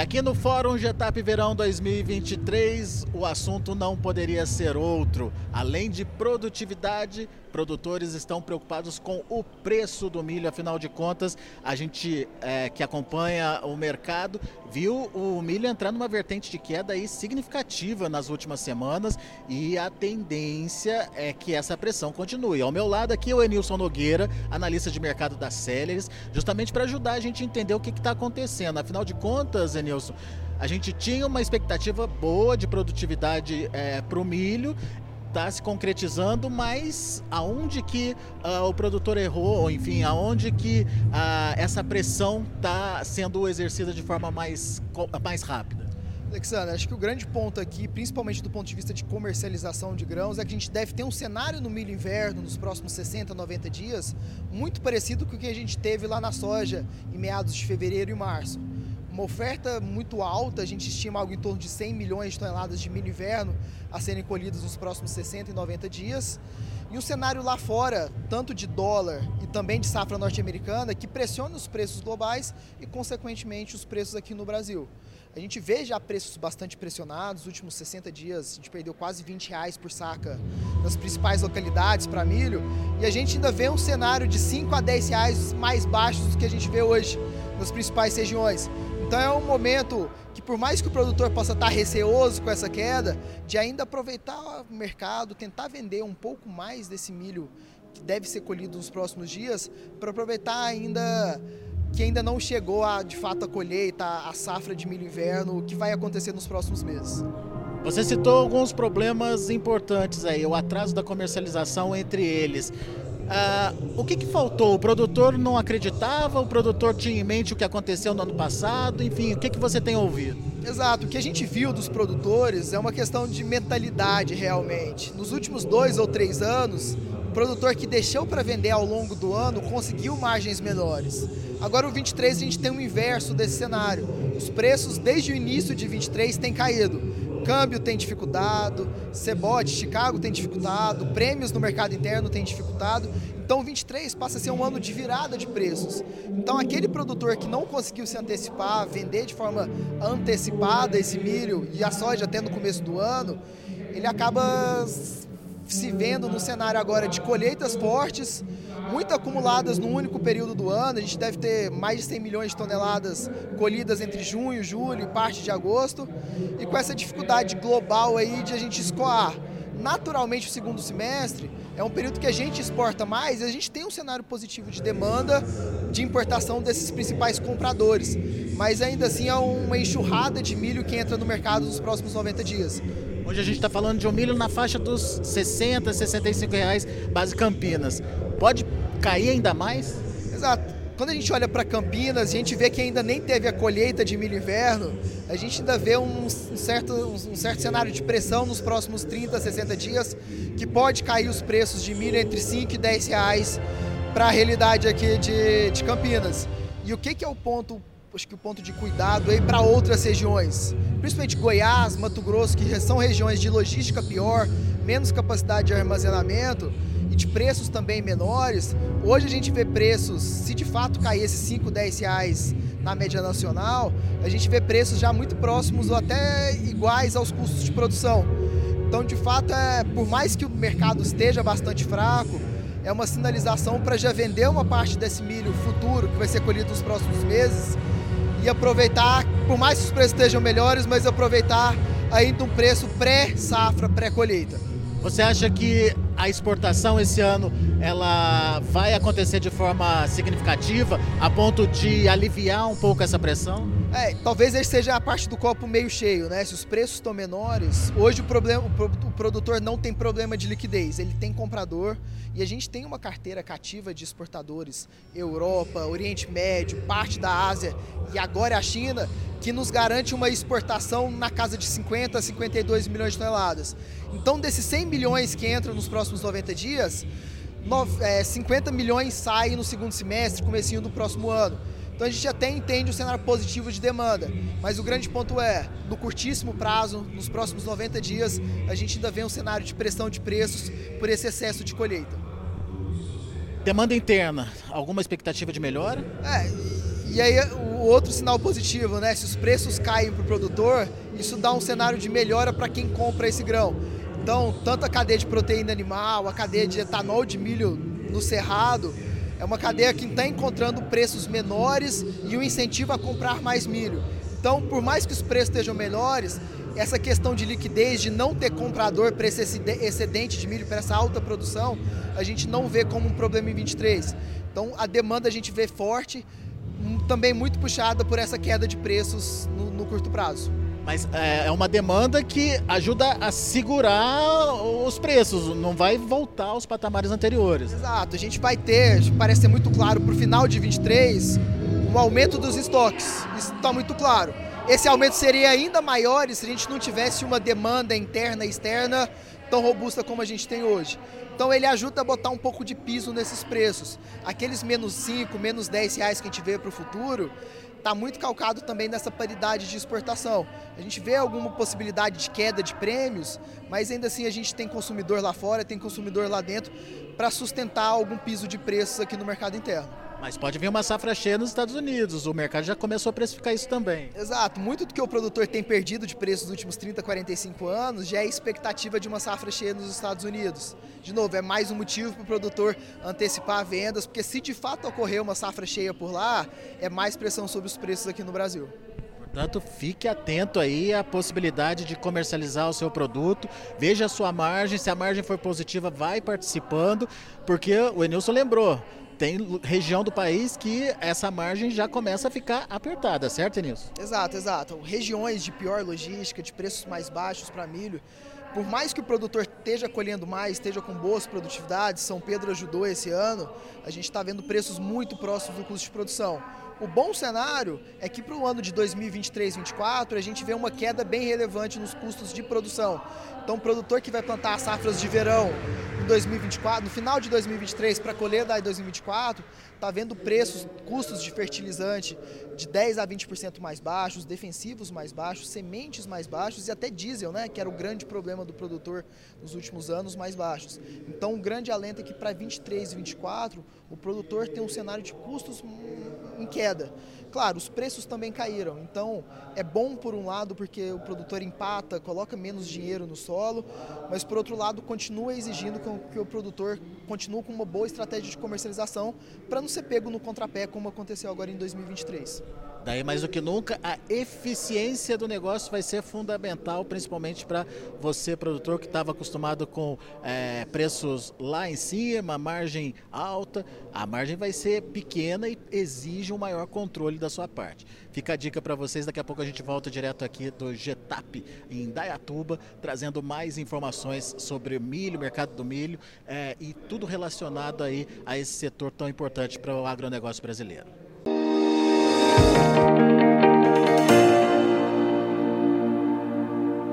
aqui no Fórum Getap Verão 2023, o assunto não poderia ser outro. Além de produtividade, produtores estão preocupados com o preço do milho. Afinal de contas, a gente é, que acompanha o mercado viu o milho entrar numa vertente de queda aí significativa nas últimas semanas e a tendência é que essa pressão continue. Ao meu lado aqui o Enilson Nogueira, analista de mercado da Celeris, justamente para ajudar a gente a entender o que está acontecendo. Afinal de contas, Enilson, a gente tinha uma expectativa boa de produtividade é, para o milho está se concretizando, mas aonde que uh, o produtor errou, enfim, aonde que uh, essa pressão está sendo exercida de forma mais, mais rápida? Alexandre, acho que o grande ponto aqui, principalmente do ponto de vista de comercialização de grãos, é que a gente deve ter um cenário no milho inverno nos próximos 60, 90 dias, muito parecido com o que a gente teve lá na soja em meados de fevereiro e março uma oferta muito alta, a gente estima algo em torno de 100 milhões de toneladas de milho inverno a serem colhidas nos próximos 60 e 90 dias. E um cenário lá fora, tanto de dólar e também de safra norte-americana, que pressiona os preços globais e, consequentemente, os preços aqui no Brasil. A gente vê já preços bastante pressionados. Nos últimos 60 dias, a gente perdeu quase 20 reais por saca nas principais localidades para milho. E a gente ainda vê um cenário de 5 a 10 reais mais baixos do que a gente vê hoje nas principais regiões. Então é um momento que por mais que o produtor possa estar receoso com essa queda, de ainda aproveitar o mercado, tentar vender um pouco mais desse milho que deve ser colhido nos próximos dias, para aproveitar ainda que ainda não chegou a, de fato a colheita, a safra de milho inverno, que vai acontecer nos próximos meses. Você citou alguns problemas importantes aí, o atraso da comercialização entre eles. Ah, o que, que faltou? O produtor não acreditava? O produtor tinha em mente o que aconteceu no ano passado? Enfim, o que, que você tem ouvido? Exato. O que a gente viu dos produtores é uma questão de mentalidade realmente. Nos últimos dois ou três anos, o produtor que deixou para vender ao longo do ano conseguiu margens menores. Agora o 23 a gente tem um inverso desse cenário. Os preços desde o início de 23 têm caído. Câmbio tem dificultado, Cebote, Chicago tem dificultado, prêmios no mercado interno tem dificultado. Então 23 passa a ser um ano de virada de preços. Então aquele produtor que não conseguiu se antecipar, vender de forma antecipada esse milho e a soja até no começo do ano, ele acaba se vendo no cenário agora de colheitas fortes, muito acumuladas no único período do ano. A gente deve ter mais de 100 milhões de toneladas colhidas entre junho, julho e parte de agosto. E com essa dificuldade global aí de a gente escoar. Naturalmente, o segundo semestre é um período que a gente exporta mais e a gente tem um cenário positivo de demanda de importação desses principais compradores. Mas ainda assim é uma enxurrada de milho que entra no mercado nos próximos 90 dias. Hoje a gente está falando de um milho na faixa dos 60, 65 reais, base Campinas. Pode cair ainda mais? Exato. Quando a gente olha para Campinas, a gente vê que ainda nem teve a colheita de milho inverno, a gente ainda vê um certo, um certo cenário de pressão nos próximos 30, 60 dias, que pode cair os preços de milho entre 5 e 10 reais para a realidade aqui de, de Campinas. E o que, que é o ponto acho que o ponto de cuidado aí para outras regiões, principalmente Goiás, Mato Grosso, que são regiões de logística pior, menos capacidade de armazenamento, e de preços também menores, hoje a gente vê preços, se de fato cair esses 5, 10 reais na média nacional, a gente vê preços já muito próximos ou até iguais aos custos de produção. Então, de fato, é, por mais que o mercado esteja bastante fraco, é uma sinalização para já vender uma parte desse milho futuro que vai ser colhido nos próximos meses e aproveitar, por mais que os preços estejam melhores, mas aproveitar ainda um preço pré-safra, pré-colheita. Você acha que a exportação esse ano ela vai acontecer de forma significativa a ponto de aliviar um pouco essa pressão? É, talvez esse seja a parte do copo meio cheio, né? Se os preços estão menores, hoje o, problema, o produtor não tem problema de liquidez, ele tem comprador e a gente tem uma carteira cativa de exportadores, Europa, Oriente Médio, parte da Ásia e agora a China, que nos garante uma exportação na casa de 50 a 52 milhões de toneladas. Então, desses 100 milhões que entram nos próximos 90 dias, 50 é, milhões saem no segundo semestre, comecinho do próximo ano. Então a gente até entende o cenário positivo de demanda, mas o grande ponto é, no curtíssimo prazo, nos próximos 90 dias, a gente ainda vê um cenário de pressão de preços por esse excesso de colheita. Demanda interna, alguma expectativa de melhora? É, E aí o outro sinal positivo, né? Se os preços caem para o produtor, isso dá um cenário de melhora para quem compra esse grão. Então, tanto a cadeia de proteína animal, a cadeia de etanol de milho no cerrado, é uma cadeia que está encontrando preços menores e o incentivo a comprar mais milho. Então, por mais que os preços estejam melhores, essa questão de liquidez, de não ter comprador para esse excedente de milho, para essa alta produção, a gente não vê como um problema em 23. Então, a demanda a gente vê forte, também muito puxada por essa queda de preços no, no curto prazo. Mas é, é uma demanda que ajuda a segurar os preços, não vai voltar aos patamares anteriores. Exato, a gente vai ter, parece ser muito claro, para o final de 23, um aumento dos estoques. Isso está muito claro. Esse aumento seria ainda maior se a gente não tivesse uma demanda interna e externa tão robusta como a gente tem hoje. Então ele ajuda a botar um pouco de piso nesses preços. Aqueles menos 5, menos 10 reais que a gente vê para o futuro, está muito calcado também nessa paridade de exportação. A gente vê alguma possibilidade de queda de prêmios, mas ainda assim a gente tem consumidor lá fora, tem consumidor lá dentro para sustentar algum piso de preços aqui no mercado interno. Mas pode vir uma safra cheia nos Estados Unidos, o mercado já começou a precificar isso também. Exato, muito do que o produtor tem perdido de preço nos últimos 30, 45 anos já é expectativa de uma safra cheia nos Estados Unidos. De novo, é mais um motivo para o produtor antecipar vendas, porque se de fato ocorrer uma safra cheia por lá, é mais pressão sobre os preços aqui no Brasil. Portanto, fique atento aí à possibilidade de comercializar o seu produto. Veja a sua margem. Se a margem for positiva, vai participando, porque o Enilson lembrou tem região do país que essa margem já começa a ficar apertada, certo, Enilson? Exato, exato. Regiões de pior logística, de preços mais baixos para milho, por mais que o produtor esteja colhendo mais, esteja com boas produtividades, São Pedro ajudou esse ano, a gente está vendo preços muito próximos do custo de produção. O bom cenário é que para o ano de 2023-24 a gente vê uma queda bem relevante nos custos de produção. Então, o produtor que vai plantar as safras de verão em 2024, no final de 2023 para colher da 2024, está vendo preços, custos de fertilizante de 10 a 20% mais baixos, defensivos mais baixos, sementes mais baixos e até diesel, né, que era o grande problema do produtor nos últimos anos, mais baixos. Então, um grande alento é que para 23 e 24 o produtor tem um cenário de custos em queda. Claro, os preços também caíram, então é bom por um lado porque o produtor empata, coloca menos dinheiro no solo, mas por outro lado continua exigindo que o produtor continue com uma boa estratégia de comercialização para não ser pego no contrapé como aconteceu agora em 2023. Daí mais do que nunca, a eficiência do negócio vai ser fundamental, principalmente para você, produtor, que estava acostumado com é, preços lá em cima, margem alta. A margem vai ser pequena e exige um maior controle da sua parte. Fica a dica para vocês, daqui a pouco a gente volta direto aqui do Getap, em Dayatuba, trazendo mais informações sobre milho, mercado do milho é, e tudo relacionado aí a esse setor tão importante para o agronegócio brasileiro.